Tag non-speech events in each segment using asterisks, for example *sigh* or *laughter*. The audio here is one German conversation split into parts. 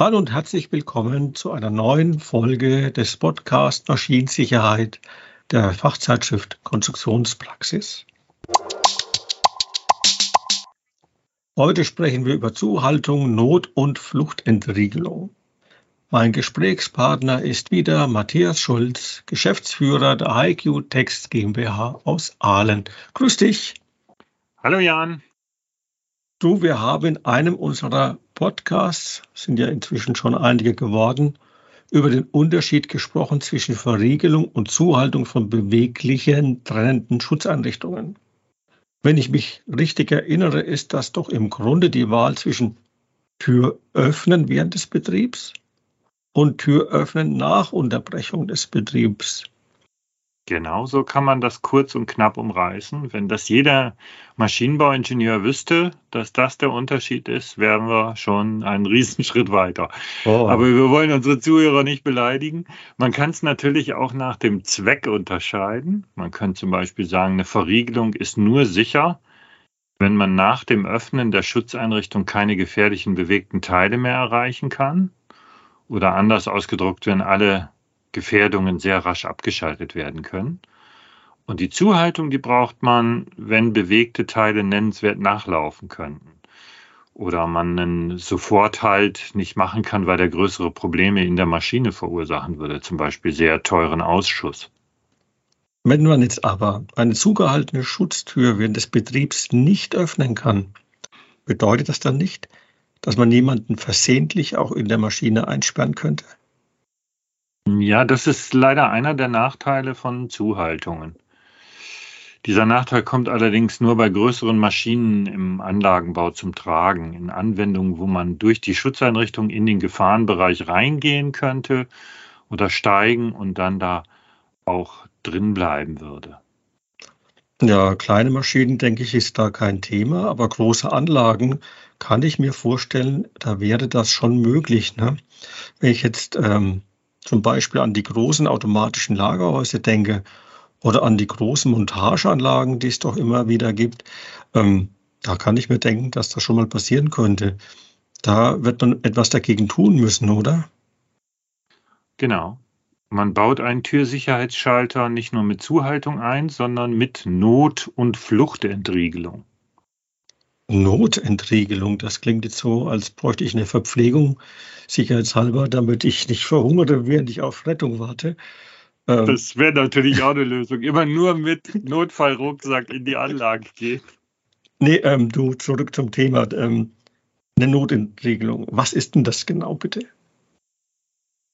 Hallo und herzlich willkommen zu einer neuen Folge des Podcast Maschinensicherheit der Fachzeitschrift Konstruktionspraxis. Heute sprechen wir über Zuhaltung, Not- und Fluchtentriegelung. Mein Gesprächspartner ist wieder Matthias Schulz, Geschäftsführer der IQ Text GmbH aus Aalen. Grüß dich. Hallo Jan. Du, wir haben in einem unserer Podcasts, sind ja inzwischen schon einige geworden, über den Unterschied gesprochen zwischen Verriegelung und Zuhaltung von beweglichen, trennenden Schutzeinrichtungen. Wenn ich mich richtig erinnere, ist das doch im Grunde die Wahl zwischen Tür öffnen während des Betriebs und Tür öffnen nach Unterbrechung des Betriebs. Genauso kann man das kurz und knapp umreißen. Wenn das jeder Maschinenbauingenieur wüsste, dass das der Unterschied ist, wären wir schon einen Riesenschritt weiter. Oh. Aber wir wollen unsere Zuhörer nicht beleidigen. Man kann es natürlich auch nach dem Zweck unterscheiden. Man könnte zum Beispiel sagen, eine Verriegelung ist nur sicher, wenn man nach dem Öffnen der Schutzeinrichtung keine gefährlichen bewegten Teile mehr erreichen kann. Oder anders ausgedrückt, wenn alle Gefährdungen sehr rasch abgeschaltet werden können. Und die Zuhaltung, die braucht man, wenn bewegte Teile nennenswert nachlaufen könnten. Oder man einen Soforthalt nicht machen kann, weil der größere Probleme in der Maschine verursachen würde, zum Beispiel sehr teuren Ausschuss. Wenn man jetzt aber eine zugehaltene Schutztür während des Betriebs nicht öffnen kann, bedeutet das dann nicht, dass man jemanden versehentlich auch in der Maschine einsperren könnte? Ja, das ist leider einer der Nachteile von Zuhaltungen. Dieser Nachteil kommt allerdings nur bei größeren Maschinen im Anlagenbau zum Tragen, in Anwendungen, wo man durch die Schutzeinrichtung in den Gefahrenbereich reingehen könnte oder steigen und dann da auch drin bleiben würde. Ja, kleine Maschinen, denke ich, ist da kein Thema, aber große Anlagen kann ich mir vorstellen, da wäre das schon möglich. Ne? Wenn ich jetzt ähm, zum Beispiel an die großen automatischen Lagerhäuser denke oder an die großen Montageanlagen, die es doch immer wieder gibt, ähm, da kann ich mir denken, dass das schon mal passieren könnte. Da wird man etwas dagegen tun müssen, oder? Genau. Man baut einen Türsicherheitsschalter nicht nur mit Zuhaltung ein, sondern mit Not- und Fluchtentriegelung. Notentriegelung, das klingt jetzt so, als bräuchte ich eine Verpflegung, sicherheitshalber, damit ich nicht verhungere, während ich auf Rettung warte. Ähm, das wäre natürlich auch eine Lösung. Immer nur mit Notfallrucksack in die Anlage gehen. Nee, ähm, du, zurück zum Thema. Ähm, eine Notentriegelung. Was ist denn das genau, bitte?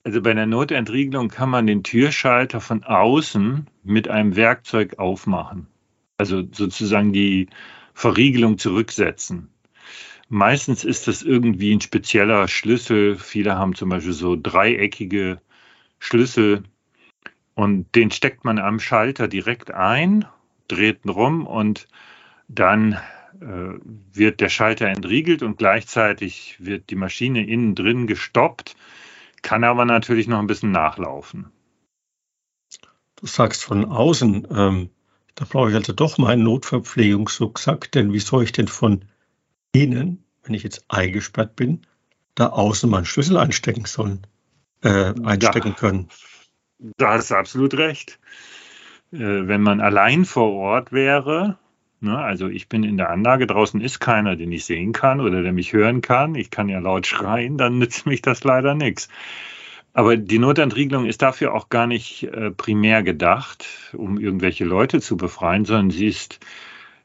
Also bei einer Notentriegelung kann man den Türschalter von außen mit einem Werkzeug aufmachen. Also sozusagen die Verriegelung zurücksetzen. Meistens ist das irgendwie ein spezieller Schlüssel. Viele haben zum Beispiel so dreieckige Schlüssel und den steckt man am Schalter direkt ein, dreht ihn rum und dann äh, wird der Schalter entriegelt und gleichzeitig wird die Maschine innen drin gestoppt, kann aber natürlich noch ein bisschen nachlaufen. Du sagst von außen, ähm, da brauche ich also doch meinen Notverpflegungsrucksack, denn wie soll ich denn von innen, wenn ich jetzt eingesperrt bin, da außen meinen Schlüssel einstecken sollen, äh, einstecken da, können? Da hast du absolut recht. Äh, wenn man allein vor Ort wäre, ne, also ich bin in der Anlage, draußen ist keiner, den ich sehen kann oder der mich hören kann, ich kann ja laut schreien, dann nützt mich das leider nichts. Aber die Notentriegelung ist dafür auch gar nicht äh, primär gedacht, um irgendwelche Leute zu befreien, sondern sie ist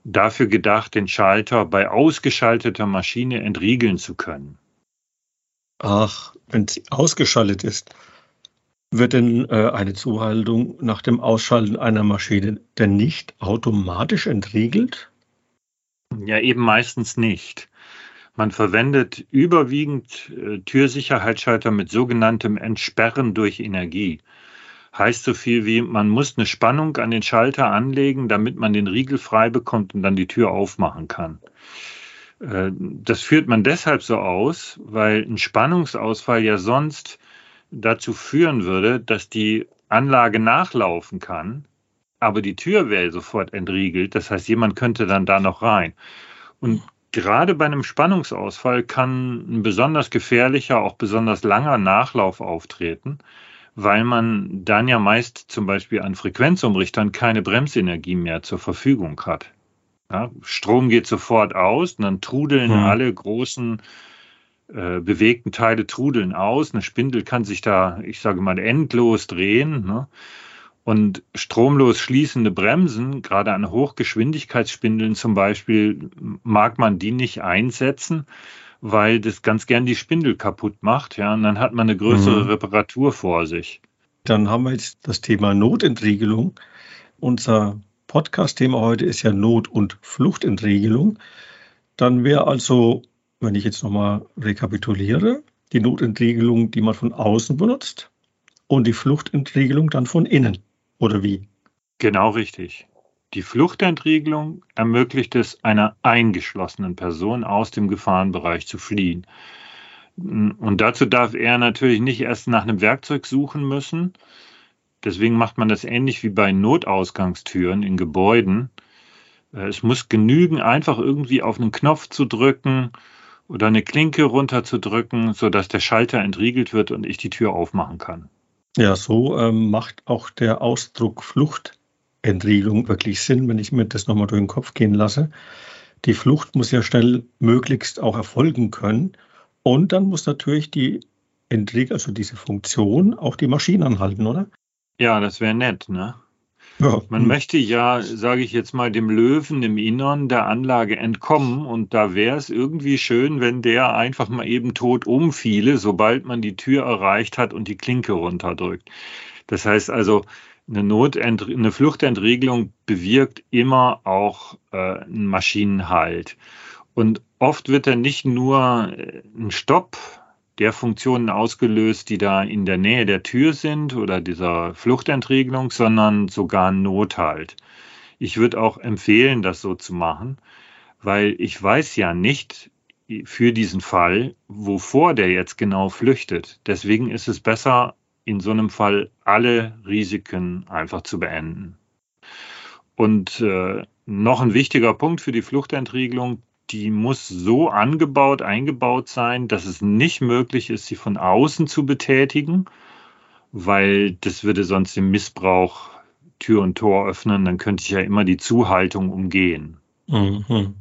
dafür gedacht, den Schalter bei ausgeschalteter Maschine entriegeln zu können. Ach, wenn sie ausgeschaltet ist, wird denn äh, eine Zuhaltung nach dem Ausschalten einer Maschine denn nicht automatisch entriegelt? Ja, eben meistens nicht. Man verwendet überwiegend äh, Türsicherheitsschalter mit sogenanntem Entsperren durch Energie. Heißt so viel wie, man muss eine Spannung an den Schalter anlegen, damit man den Riegel frei bekommt und dann die Tür aufmachen kann. Äh, das führt man deshalb so aus, weil ein Spannungsausfall ja sonst dazu führen würde, dass die Anlage nachlaufen kann, aber die Tür wäre sofort entriegelt. Das heißt, jemand könnte dann da noch rein. Und gerade bei einem Spannungsausfall kann ein besonders gefährlicher, auch besonders langer Nachlauf auftreten, weil man dann ja meist zum Beispiel an Frequenzumrichtern keine Bremsenergie mehr zur Verfügung hat. Ja, Strom geht sofort aus und dann trudeln mhm. alle großen äh, bewegten Teile trudeln aus. Eine Spindel kann sich da, ich sage mal, endlos drehen. Ne? Und stromlos schließende Bremsen, gerade an Hochgeschwindigkeitsspindeln zum Beispiel, mag man die nicht einsetzen, weil das ganz gern die Spindel kaputt macht. Ja, und dann hat man eine größere mhm. Reparatur vor sich. Dann haben wir jetzt das Thema Notentriegelung. Unser Podcast-Thema heute ist ja Not- und Fluchtentriegelung. Dann wäre also, wenn ich jetzt nochmal rekapituliere, die Notentriegelung, die man von außen benutzt und die Fluchtentriegelung dann von innen. Oder wie? Genau richtig. Die Fluchtentriegelung ermöglicht es einer eingeschlossenen Person aus dem Gefahrenbereich zu fliehen. Und dazu darf er natürlich nicht erst nach einem Werkzeug suchen müssen. Deswegen macht man das ähnlich wie bei Notausgangstüren in Gebäuden. Äh, es muss genügen, einfach irgendwie auf einen Knopf zu drücken oder eine Klinke runterzudrücken, sodass der Schalter entriegelt wird und ich die Tür aufmachen kann. Ja, so ähm, macht auch der Ausdruck Fluchtentriegelung wirklich Sinn, wenn ich mir das nochmal durch den Kopf gehen lasse. Die Flucht muss ja schnell möglichst auch erfolgen können. Und dann muss natürlich die Entriegelung, also diese Funktion, auch die Maschine anhalten, oder? Ja, das wäre nett, ne? Ja. Man möchte ja, sage ich jetzt mal, dem Löwen im Innern der Anlage entkommen und da wäre es irgendwie schön, wenn der einfach mal eben tot umfiele, sobald man die Tür erreicht hat und die Klinke runterdrückt. Das heißt also, eine, Notent eine Fluchtentriegelung bewirkt immer auch äh, einen Maschinenhalt. Und oft wird er nicht nur äh, ein Stopp der Funktionen ausgelöst, die da in der Nähe der Tür sind oder dieser Fluchtentriegelung, sondern sogar Nothalt. Ich würde auch empfehlen, das so zu machen, weil ich weiß ja nicht für diesen Fall, wovor der jetzt genau flüchtet. Deswegen ist es besser, in so einem Fall alle Risiken einfach zu beenden. Und äh, noch ein wichtiger Punkt für die Fluchtentriegelung, die muss so angebaut, eingebaut sein, dass es nicht möglich ist, sie von außen zu betätigen, weil das würde sonst den Missbrauch Tür und Tor öffnen, dann könnte ich ja immer die Zuhaltung umgehen. Mhm.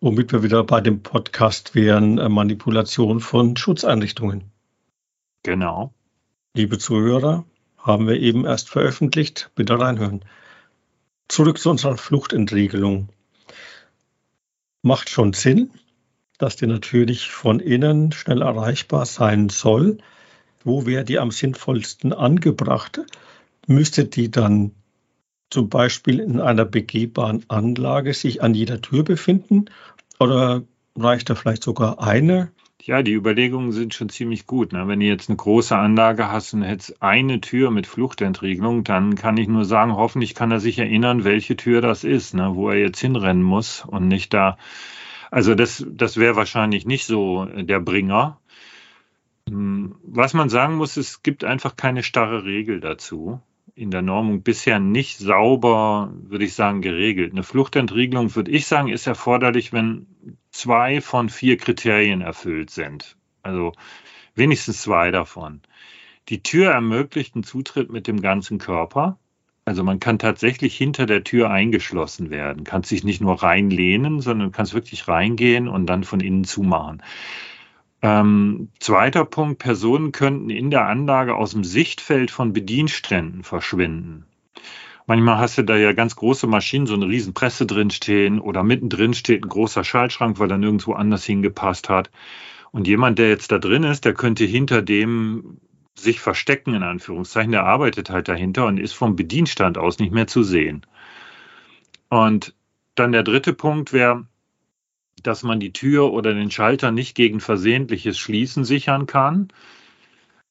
Womit wir wieder bei dem Podcast wären, äh, Manipulation von Schutzeinrichtungen. Genau. Liebe Zuhörer, haben wir eben erst veröffentlicht. Bitte reinhören. Zurück zu unserer Fluchtentriegelung macht schon Sinn, dass die natürlich von innen schnell erreichbar sein soll. Wo wäre die am sinnvollsten angebracht? Müsste die dann zum Beispiel in einer begehbaren Anlage sich an jeder Tür befinden oder reicht da vielleicht sogar eine? Ja, die Überlegungen sind schon ziemlich gut. Ne? Wenn du jetzt eine große Anlage hast und hättest eine Tür mit Fluchtentriegelung, dann kann ich nur sagen, hoffentlich kann er sich erinnern, welche Tür das ist, ne? wo er jetzt hinrennen muss und nicht da. Also das, das wäre wahrscheinlich nicht so der Bringer. Hm, was man sagen muss, es gibt einfach keine starre Regel dazu in der Normung bisher nicht sauber, würde ich sagen, geregelt. Eine Fluchtentriegelung, würde ich sagen, ist erforderlich, wenn zwei von vier Kriterien erfüllt sind. Also wenigstens zwei davon. Die Tür ermöglicht einen Zutritt mit dem ganzen Körper. Also man kann tatsächlich hinter der Tür eingeschlossen werden, kann sich nicht nur reinlehnen, sondern kann wirklich reingehen und dann von innen zumachen. Ähm, zweiter Punkt, Personen könnten in der Anlage aus dem Sichtfeld von Bedienständen verschwinden. Manchmal hast du da ja ganz große Maschinen, so eine riesen Presse drin stehen oder mittendrin steht ein großer Schaltschrank, weil er nirgendwo anders hingepasst hat. Und jemand, der jetzt da drin ist, der könnte hinter dem sich verstecken, in Anführungszeichen. Der arbeitet halt dahinter und ist vom Bedienstand aus nicht mehr zu sehen. Und dann der dritte Punkt wäre, dass man die Tür oder den Schalter nicht gegen versehentliches Schließen sichern kann.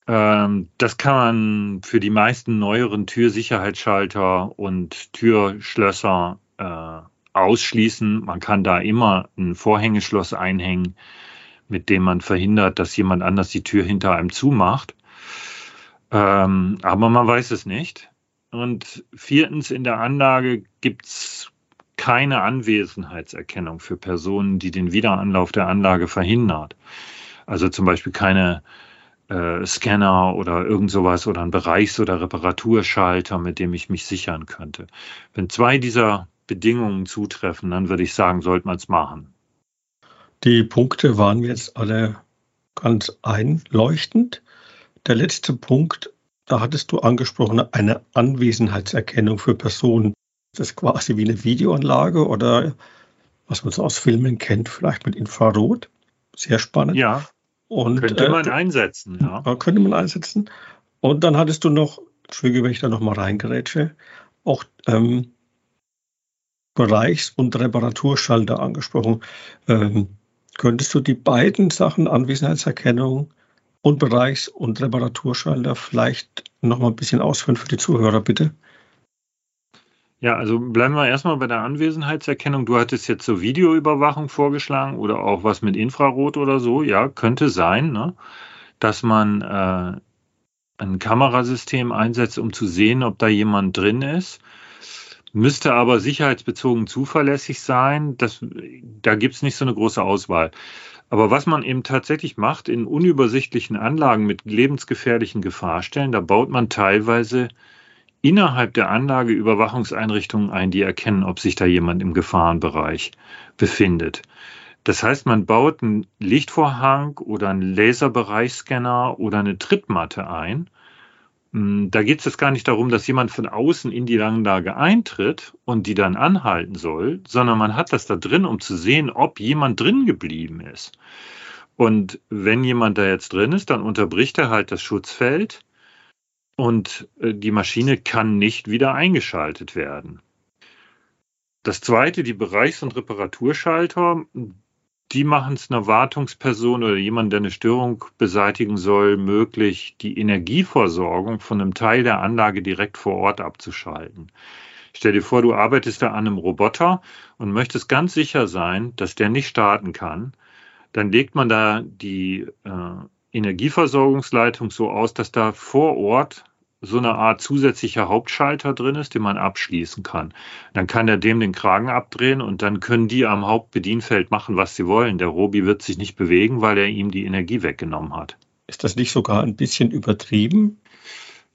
Ähm, das kann man für die meisten neueren Türsicherheitsschalter und Türschlösser äh, ausschließen. Man kann da immer ein Vorhängeschloss einhängen, mit dem man verhindert, dass jemand anders die Tür hinter einem zumacht. Ähm, aber man weiß es nicht. Und viertens, in der Anlage gibt es keine Anwesenheitserkennung für Personen, die den Wiederanlauf der Anlage verhindert. Also zum Beispiel keine äh, Scanner oder irgend sowas oder ein Bereichs- oder Reparaturschalter, mit dem ich mich sichern könnte. Wenn zwei dieser Bedingungen zutreffen, dann würde ich sagen, sollte man es machen. Die Punkte waren jetzt alle ganz einleuchtend. Der letzte Punkt, da hattest du angesprochen, eine Anwesenheitserkennung für Personen. Das ist quasi wie eine Videoanlage oder was man so aus Filmen kennt, vielleicht mit Infrarot. Sehr spannend. Ja. Und, könnte man äh, einsetzen, ja. Könnte man einsetzen. Und dann hattest du noch, Entschuldige, wenn ich da nochmal reingerätsche, auch ähm, Bereichs- und Reparaturschalter angesprochen. Ähm, könntest du die beiden Sachen, Anwesenheitserkennung und Bereichs- und Reparaturschalter, vielleicht nochmal ein bisschen ausführen für die Zuhörer, bitte? Ja, also bleiben wir erstmal bei der Anwesenheitserkennung. Du hattest jetzt so Videoüberwachung vorgeschlagen oder auch was mit Infrarot oder so. Ja, könnte sein, ne? dass man äh, ein Kamerasystem einsetzt, um zu sehen, ob da jemand drin ist. Müsste aber sicherheitsbezogen zuverlässig sein. Das, da gibt es nicht so eine große Auswahl. Aber was man eben tatsächlich macht in unübersichtlichen Anlagen mit lebensgefährlichen Gefahrstellen, da baut man teilweise innerhalb der Anlage Überwachungseinrichtungen ein, die erkennen, ob sich da jemand im Gefahrenbereich befindet. Das heißt, man baut einen Lichtvorhang oder einen Laserbereichscanner oder eine Trittmatte ein. Hm, da geht es gar nicht darum, dass jemand von außen in die Anlage eintritt und die dann anhalten soll, sondern man hat das da drin, um zu sehen, ob jemand drin geblieben ist. Und wenn jemand da jetzt drin ist, dann unterbricht er halt das Schutzfeld und äh, die Maschine kann nicht wieder eingeschaltet werden. Das zweite, die Bereichs- und Reparaturschalter, die machen es einer Wartungsperson oder jemand, der eine Störung beseitigen soll, möglich, die Energieversorgung von einem Teil der Anlage direkt vor Ort abzuschalten. Stell dir vor, du arbeitest da an einem Roboter und möchtest ganz sicher sein, dass der nicht starten kann. Dann legt man da die äh, Energieversorgungsleitung so aus, dass da vor Ort so eine Art zusätzlicher Hauptschalter drin ist, den man abschließen kann. Dann kann er dem den Kragen abdrehen und dann können die am Hauptbedienfeld machen, was sie wollen. Der Robi wird sich nicht bewegen, weil er ihm die Energie weggenommen hat. Ist das nicht sogar ein bisschen übertrieben?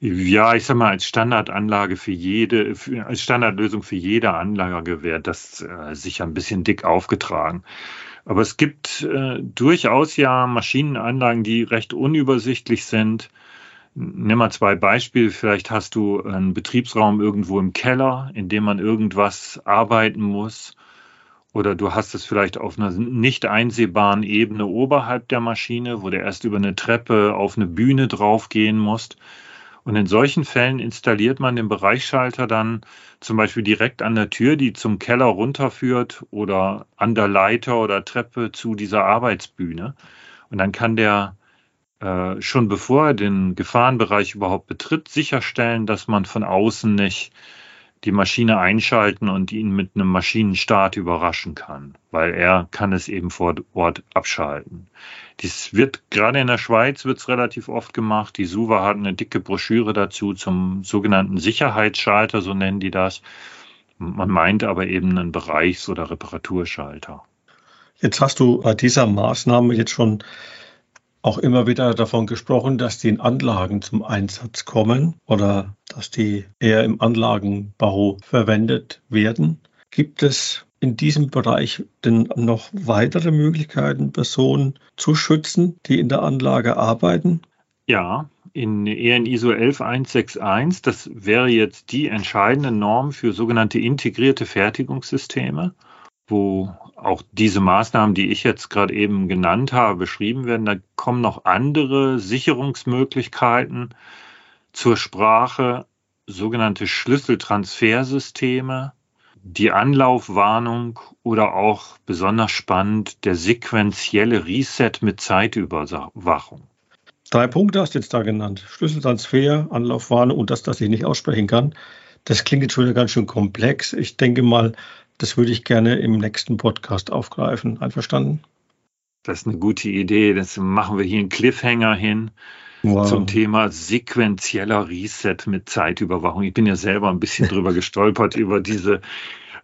Ja, ich sag mal, als Standardanlage für jede, als Standardlösung für jede Anlage wäre das äh, sicher ein bisschen dick aufgetragen. Aber es gibt äh, durchaus ja Maschinenanlagen, die recht unübersichtlich sind. Nimm mal zwei Beispiele. Vielleicht hast du einen Betriebsraum irgendwo im Keller, in dem man irgendwas arbeiten muss. Oder du hast es vielleicht auf einer nicht einsehbaren Ebene oberhalb der Maschine, wo du erst über eine Treppe auf eine Bühne draufgehen musst. Und in solchen Fällen installiert man den Bereichsschalter dann zum Beispiel direkt an der Tür, die zum Keller runterführt oder an der Leiter oder Treppe zu dieser Arbeitsbühne. Und dann kann der äh, schon bevor er den Gefahrenbereich überhaupt betritt, sicherstellen, dass man von außen nicht die Maschine einschalten und ihn mit einem Maschinenstart überraschen kann, weil er kann es eben vor Ort abschalten. Dies wird gerade in der Schweiz wird relativ oft gemacht. Die SUVA hat eine dicke Broschüre dazu zum sogenannten Sicherheitsschalter, so nennen die das. Man meint aber eben einen Bereichs- oder Reparaturschalter. Jetzt hast du bei dieser Maßnahme jetzt schon auch immer wieder davon gesprochen, dass die in Anlagen zum Einsatz kommen oder dass die eher im Anlagenbau verwendet werden. Gibt es in diesem Bereich denn noch weitere Möglichkeiten, Personen zu schützen, die in der Anlage arbeiten? Ja, in EN ISO 11161, das wäre jetzt die entscheidende Norm für sogenannte integrierte Fertigungssysteme, wo auch diese Maßnahmen, die ich jetzt gerade eben genannt habe, beschrieben werden. Da kommen noch andere Sicherungsmöglichkeiten zur Sprache, sogenannte Schlüsseltransfersysteme, die Anlaufwarnung oder auch besonders spannend der sequentielle Reset mit Zeitüberwachung. Drei Punkte hast du jetzt da genannt. Schlüsseltransfer, Anlaufwarnung und das, das ich nicht aussprechen kann. Das klingt jetzt schon wieder ganz schön komplex. Ich denke mal, das würde ich gerne im nächsten Podcast aufgreifen. Einverstanden? Das ist eine gute Idee. Das machen wir hier einen Cliffhanger hin wow. zum Thema sequenzieller Reset mit Zeitüberwachung. Ich bin ja selber ein bisschen drüber *laughs* gestolpert über diese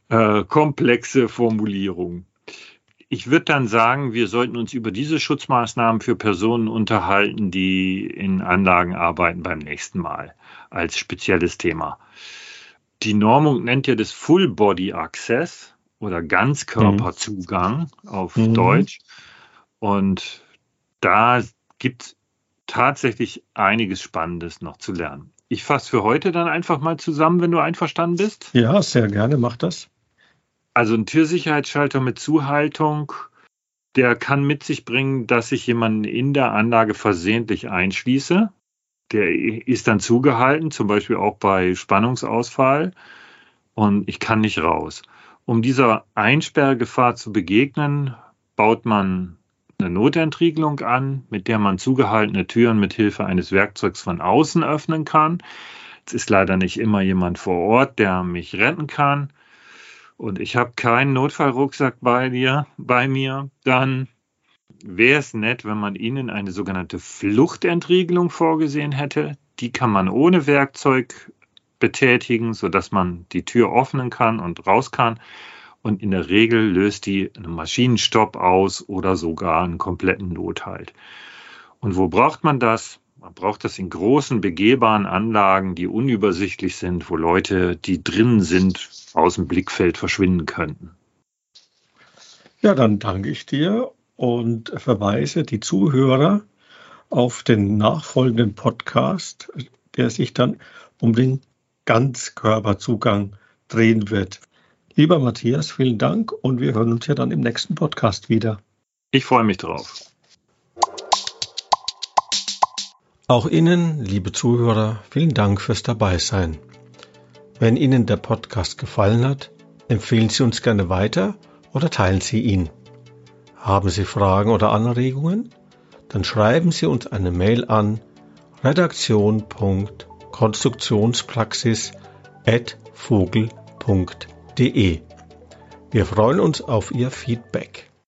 äh, komplexe Formulierung. Ich würde dann sagen, wir sollten uns über diese Schutzmaßnahmen für Personen unterhalten, die in Anlagen arbeiten beim nächsten Mal als spezielles Thema. Die Normung nennt ja das Full Body Access oder Ganzkörperzugang mhm. auf mhm. Deutsch. Und da gibt es tatsächlich einiges Spannendes noch zu lernen. Ich fasse für heute dann einfach mal zusammen, wenn du einverstanden bist. Ja, sehr gerne, mach das. Also ein Türsicherheitsschalter mit Zuhaltung, der kann mit sich bringen, dass ich jemanden in der Anlage versehentlich einschließe. Der ist dann zugehalten, zum Beispiel auch bei Spannungsausfall. Und ich kann nicht raus. Um dieser Einsperrgefahr zu begegnen, baut man eine Notentriegelung an, mit der man zugehaltene Türen mit Hilfe eines Werkzeugs von außen öffnen kann. Es ist leider nicht immer jemand vor Ort, der mich retten kann. Und ich habe keinen Notfallrucksack bei dir, bei mir, dann wäre es nett, wenn man ihnen eine sogenannte Fluchtentriegelung vorgesehen hätte. Die kann man ohne Werkzeug betätigen, sodass man die Tür öffnen kann und raus kann und in der Regel löst die einen Maschinenstopp aus oder sogar einen kompletten Nothalt. Und wo braucht man das? Man braucht das in großen, begehbaren Anlagen, die unübersichtlich sind, wo Leute, die drinnen sind, aus dem Blickfeld verschwinden könnten. Ja, dann danke ich dir und verweise die Zuhörer auf den nachfolgenden Podcast, der sich dann um den Ganzkörperzugang drehen wird. Lieber Matthias, vielen Dank und wir hören uns ja dann im nächsten Podcast wieder. Ich freue mich drauf. Auch Ihnen, liebe Zuhörer, vielen Dank fürs Dabeisein. Wenn Ihnen der Podcast gefallen hat, empfehlen Sie uns gerne weiter oder teilen Sie ihn. Haben Sie Fragen oder Anregungen? Dann schreiben Sie uns eine Mail an redaktion.konstruktionspraxis.vogel.de. Wir freuen uns auf Ihr Feedback.